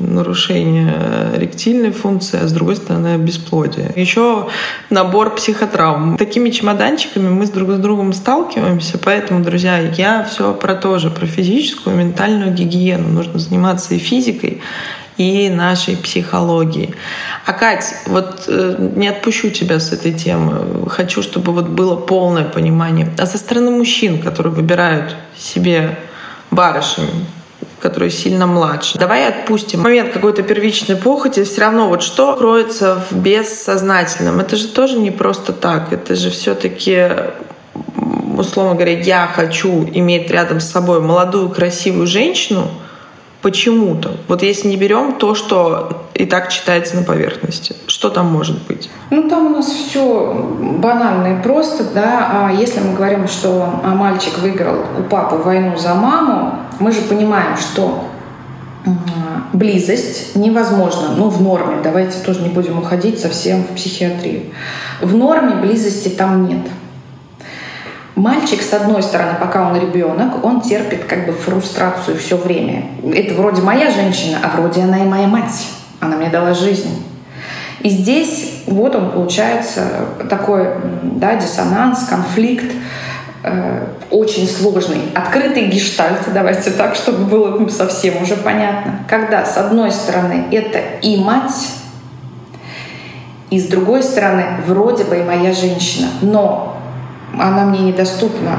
нарушение ректильной функции, а с другой стороны бесплодие. Еще набор психотравм. Такими чемоданчиками мы с друг с другом сталкиваемся, поэтому, друзья, я все про то же, про физическую и ментальную гигиену. Нужно заниматься и физикой, и нашей психологии. А Кать, вот э, не отпущу тебя с этой темы. Хочу, чтобы вот было полное понимание. А со стороны мужчин, которые выбирают себе барышень, которые сильно младше. Давай отпустим момент какой-то первичной похоти. Все равно вот что кроется в бессознательном? Это же тоже не просто так. Это же все-таки условно говоря, я хочу иметь рядом с собой молодую красивую женщину — почему-то. Вот если не берем то, что и так читается на поверхности, что там может быть? Ну, там у нас все банально и просто, да. А если мы говорим, что мальчик выиграл у папы войну за маму, мы же понимаем, что близость невозможна, ну, в норме, давайте тоже не будем уходить совсем в психиатрию. В норме близости там нет. Мальчик, с одной стороны, пока он ребенок, он терпит как бы фрустрацию все время. Это вроде моя женщина, а вроде она и моя мать. Она мне дала жизнь. И здесь вот он получается такой да, диссонанс, конфликт, э, очень сложный. Открытый гештальт, давайте так, чтобы было совсем уже понятно. Когда с одной стороны это и мать, и с другой стороны вроде бы и моя женщина, но она мне недоступна,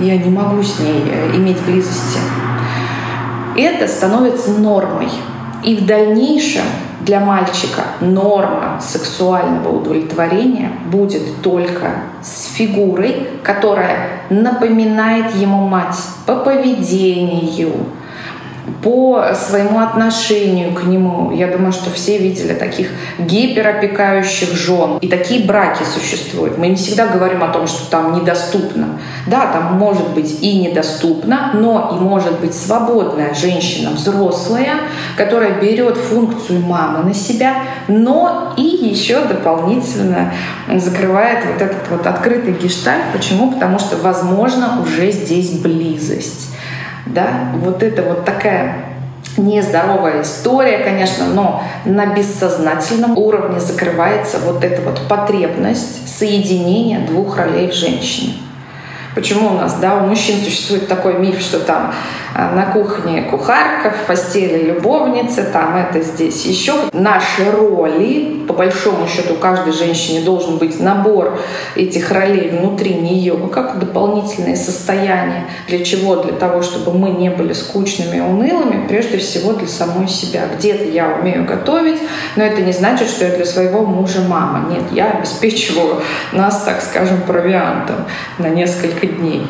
я не могу с ней э, иметь близости. Это становится нормой. И в дальнейшем для мальчика норма сексуального удовлетворения будет только с фигурой, которая напоминает ему мать по поведению, по своему отношению к нему. Я думаю, что все видели таких гиперопекающих жен. И такие браки существуют. Мы не всегда говорим о том, что там недоступно. Да, там может быть и недоступно, но и может быть свободная женщина, взрослая, которая берет функцию мамы на себя, но и еще дополнительно закрывает вот этот вот открытый гештальт. Почему? Потому что, возможно, уже здесь близость да, вот это вот такая нездоровая история, конечно, но на бессознательном уровне закрывается вот эта вот потребность соединения двух ролей в женщине. Почему у нас, да, у мужчин существует такой миф, что там а, на кухне кухарка, в постели любовница, там это здесь еще. Наши роли, по большому счету, у каждой женщине должен быть набор этих ролей внутри нее, как дополнительное состояние. Для чего? Для того, чтобы мы не были скучными и унылыми, прежде всего для самой себя. Где-то я умею готовить, но это не значит, что я для своего мужа мама. Нет, я обеспечиваю нас, так скажем, провиантом на несколько дней.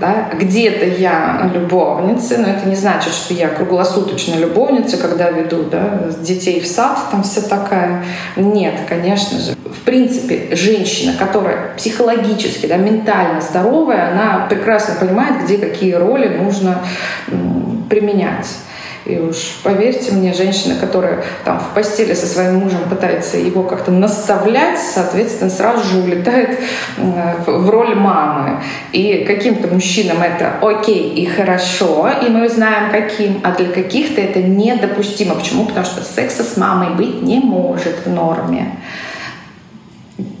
Да? Где-то я любовница, но это не значит, что я круглосуточная любовница, когда веду да, детей в сад, там вся такая. Нет, конечно же. В принципе, женщина, которая психологически, да, ментально здоровая, она прекрасно понимает, где какие роли нужно применять. И уж поверьте мне, женщина, которая там в постели со своим мужем пытается его как-то наставлять, соответственно, сразу же улетает в роль мамы. И каким-то мужчинам это окей и хорошо, и мы знаем каким, а для каких-то это недопустимо. Почему? Потому что секса с мамой быть не может в норме.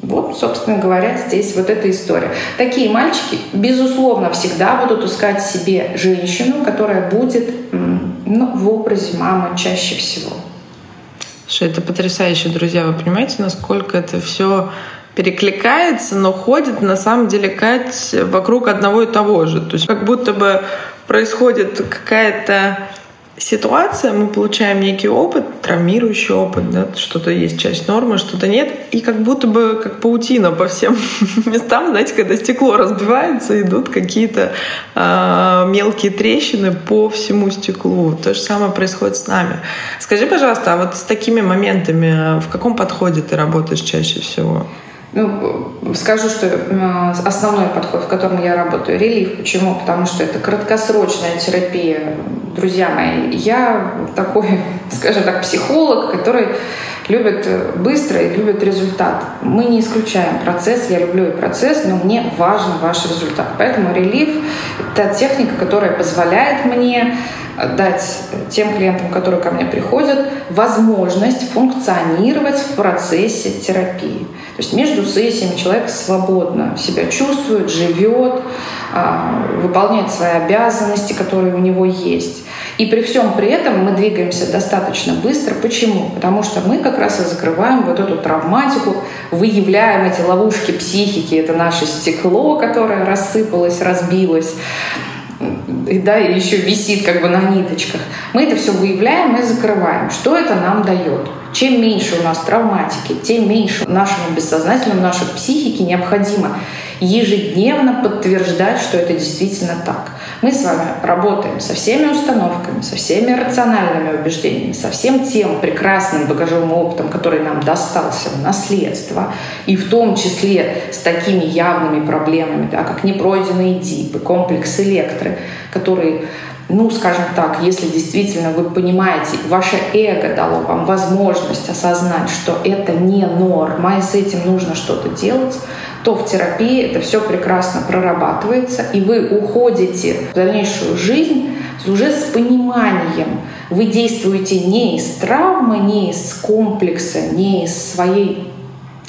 Вот, собственно говоря, здесь вот эта история. Такие мальчики, безусловно, всегда будут искать себе женщину, которая будет ну, в образе мамы чаще всего. Что это потрясающе, друзья. Вы понимаете, насколько это все перекликается, но ходит на самом деле Кать вокруг одного и того же. То есть как будто бы происходит какая-то ситуация, мы получаем некий опыт, травмирующий опыт, да, что-то есть часть нормы, что-то нет, и как будто бы как паутина по всем местам, знаете, когда стекло разбивается, идут какие-то э, мелкие трещины по всему стеклу. То же самое происходит с нами. Скажи, пожалуйста, а вот с такими моментами в каком подходе ты работаешь чаще всего? Ну, скажу, что основной подход, в котором я работаю, релиф. Почему? Потому что это краткосрочная терапия. Друзья мои, я такой, скажем так, психолог, который любит быстро и любит результат. Мы не исключаем процесс, я люблю и процесс, но мне важен ваш результат. Поэтому релиф — это техника, которая позволяет мне дать тем клиентам, которые ко мне приходят, возможность функционировать в процессе терапии. То есть между сессиями человек свободно себя чувствует, живет, а, выполняет свои обязанности, которые у него есть. И при всем при этом мы двигаемся достаточно быстро. Почему? Потому что мы как раз и закрываем вот эту травматику, выявляем эти ловушки психики. Это наше стекло, которое рассыпалось, разбилось и, да, и еще висит как бы на ниточках. Мы это все выявляем и закрываем. Что это нам дает? Чем меньше у нас травматики, тем меньше нашему бессознательному, нашей психике необходимо ежедневно подтверждать, что это действительно так. Мы с вами работаем со всеми установками, со всеми рациональными убеждениями, со всем тем прекрасным багажевым опытом, который нам достался в наследство, и в том числе с такими явными проблемами, да, как непройденные дипы, комплекс электры, которые ну, скажем так, если действительно вы понимаете, ваше эго дало вам возможность осознать, что это не норма, и с этим нужно что-то делать, то в терапии это все прекрасно прорабатывается, и вы уходите в дальнейшую жизнь уже с пониманием. Вы действуете не из травмы, не из комплекса, не из своей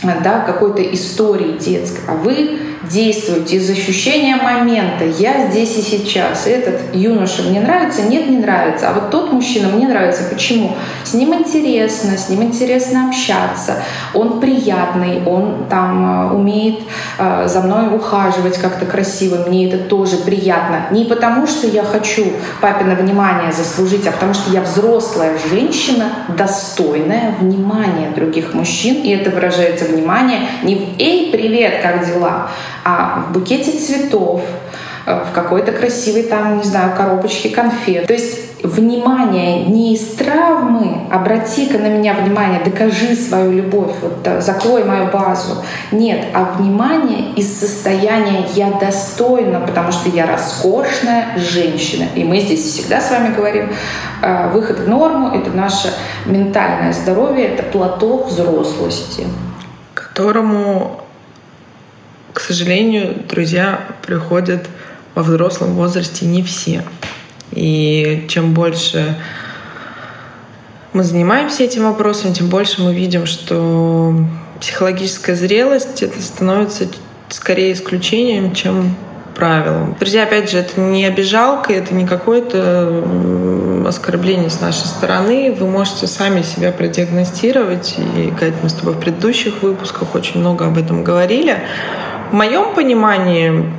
да, какой-то истории детской, а вы действуете из ощущения момента «я здесь и сейчас». Этот юноша мне нравится? Нет, не нравится. А вот тот мужчина мне нравится. Почему? С ним интересно, с ним интересно общаться. Он приятный, он там э, умеет э, за мной ухаживать как-то красиво. Мне это тоже приятно. Не потому, что я хочу папина внимание заслужить, а потому что я взрослая женщина, достойная внимания других мужчин. И это выражается внимание не в «Эй, привет, как дела?», а в букете цветов, э, в какой-то красивой там, не знаю, коробочке конфет. То есть внимание не из травмы, обрати-ка на меня внимание, докажи свою любовь, вот, закрой мою базу. Нет, а внимание из состояния «я достойна», потому что я роскошная женщина. И мы здесь всегда с вами говорим, э, выход в норму — это наше ментальное здоровье, это платок взрослости. Которому к сожалению, друзья приходят во взрослом возрасте не все. И чем больше мы занимаемся этим вопросом, тем больше мы видим, что психологическая зрелость это становится скорее исключением, чем правилом. Друзья, опять же, это не обижалка, это не какое-то оскорбление с нашей стороны. Вы можете сами себя продиагностировать. И, Катя, мы с тобой в предыдущих выпусках очень много об этом говорили. Моем понимании,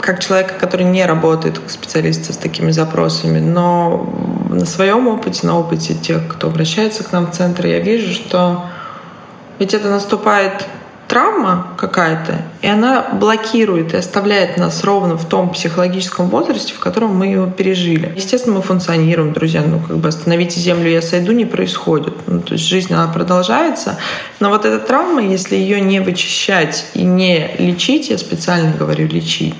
как человека, который не работает как специалист с такими запросами, но на своем опыте, на опыте тех, кто обращается к нам в центр, я вижу, что ведь это наступает травма какая-то, и она блокирует и оставляет нас ровно в том психологическом возрасте, в котором мы его пережили. Естественно, мы функционируем, друзья, ну как бы остановите землю, я сойду, не происходит. Ну, то есть жизнь, она продолжается. Но вот эта травма, если ее не вычищать и не лечить, я специально говорю лечить,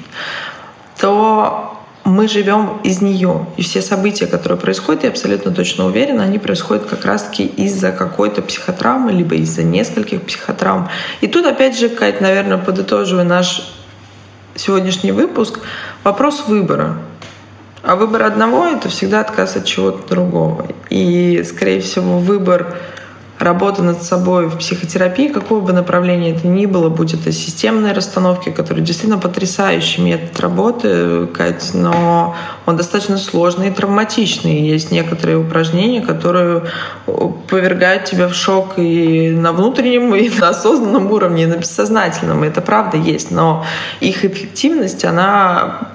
то мы живем из нее. И все события, которые происходят, я абсолютно точно уверена, они происходят как раз-таки из-за какой-то психотравмы, либо из-за нескольких психотравм. И тут, опять же, Кать, наверное, подытоживая наш сегодняшний выпуск, вопрос выбора. А выбор одного — это всегда отказ от чего-то другого. И, скорее всего, выбор работа над собой в психотерапии, какого бы направления это ни было, будь это системные расстановки, которые действительно потрясающий метод работы, Кать, но он достаточно сложный и травматичный. Есть некоторые упражнения, которые повергают тебя в шок и на внутреннем, и на осознанном уровне, и на бессознательном. Это правда есть, но их эффективность, она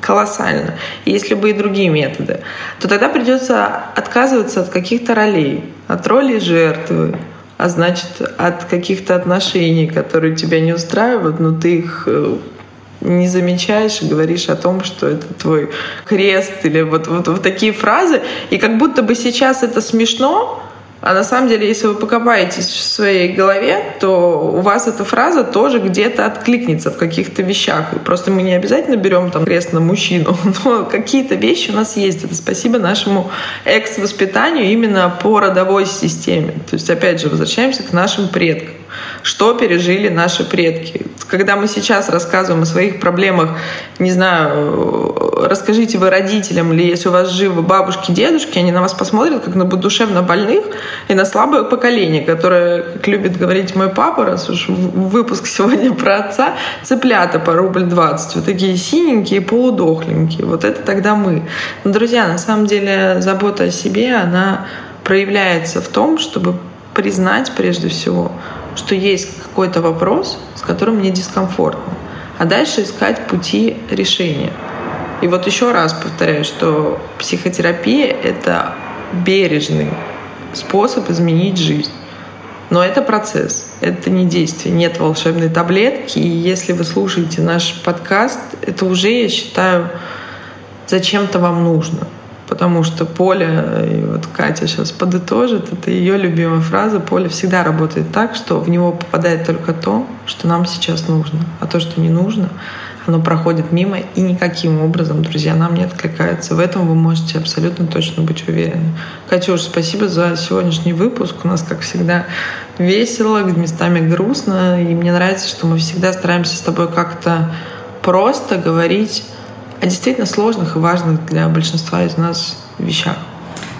колоссально. Есть любые другие методы, то тогда придется отказываться от каких-то ролей, от роли жертвы, а значит, от каких-то отношений, которые тебя не устраивают, но ты их э, не замечаешь и говоришь о том, что это твой крест или вот, вот, вот такие фразы. И как будто бы сейчас это смешно, а на самом деле, если вы покопаетесь в своей голове, то у вас эта фраза тоже где-то откликнется в каких-то вещах. Просто мы не обязательно берем там крест на мужчину, но какие-то вещи у нас есть. Это спасибо нашему экс-воспитанию именно по родовой системе. То есть, опять же, возвращаемся к нашим предкам что пережили наши предки. Когда мы сейчас рассказываем о своих проблемах, не знаю, расскажите вы родителям или если у вас живы бабушки, дедушки, они на вас посмотрят как на душевно больных и на слабое поколение, которое, как любит говорить мой папа, раз уж выпуск сегодня про отца, цыплята по рубль 20, вот такие синенькие, полудохленькие. Вот это тогда мы. Но, друзья, на самом деле забота о себе, она проявляется в том, чтобы признать прежде всего, что есть какой-то вопрос, с которым мне дискомфортно, а дальше искать пути решения. И вот еще раз повторяю, что психотерапия — это бережный способ изменить жизнь. Но это процесс, это не действие, нет волшебной таблетки. И если вы слушаете наш подкаст, это уже, я считаю, зачем-то вам нужно — потому что Поля, и вот Катя сейчас подытожит, это ее любимая фраза, Поле всегда работает так, что в него попадает только то, что нам сейчас нужно, а то, что не нужно, оно проходит мимо и никаким образом, друзья, нам не откликается. В этом вы можете абсолютно точно быть уверены. Катюш, спасибо за сегодняшний выпуск. У нас, как всегда, весело, местами грустно. И мне нравится, что мы всегда стараемся с тобой как-то просто говорить о действительно сложных и важных для большинства из нас вещах.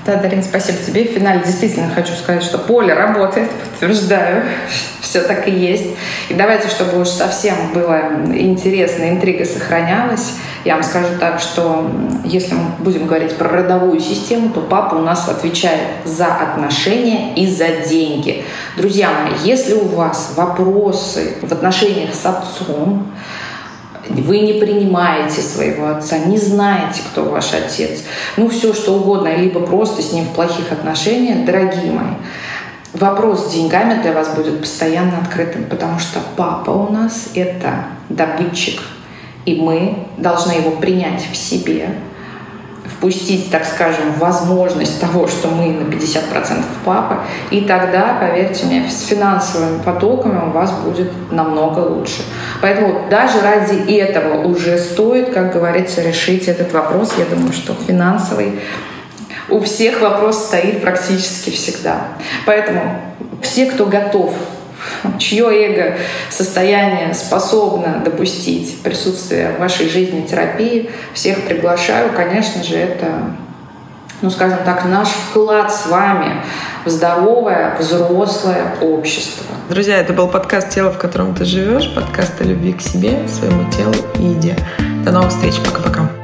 Да, Дарин, спасибо тебе. В финале действительно хочу сказать, что поле работает, подтверждаю. Все так и есть. И давайте, чтобы уж совсем было интересно, интрига сохранялась, я вам скажу так, что если мы будем говорить про родовую систему, то папа у нас отвечает за отношения и за деньги. Друзья мои, если у вас вопросы в отношениях с отцом, вы не принимаете своего отца, не знаете, кто ваш отец, ну все что угодно, либо просто с ним в плохих отношениях, дорогие мои, вопрос с деньгами для вас будет постоянно открытым, потому что папа у нас это добытчик, и мы должны его принять в себе, впустить, так скажем, возможность того, что мы на 50% папа, и тогда, поверьте мне, с финансовыми потоками у вас будет намного лучше. Поэтому даже ради этого уже стоит, как говорится, решить этот вопрос. Я думаю, что финансовый у всех вопрос стоит практически всегда. Поэтому все, кто готов чье эго состояние способно допустить присутствие в вашей жизни терапии, всех приглашаю. Конечно же, это, ну, скажем так, наш вклад с вами в здоровое, взрослое общество. Друзья, это был подкаст «Тело, в котором ты живешь», подкаст о любви к себе, своему телу и еде. До новых встреч. Пока-пока.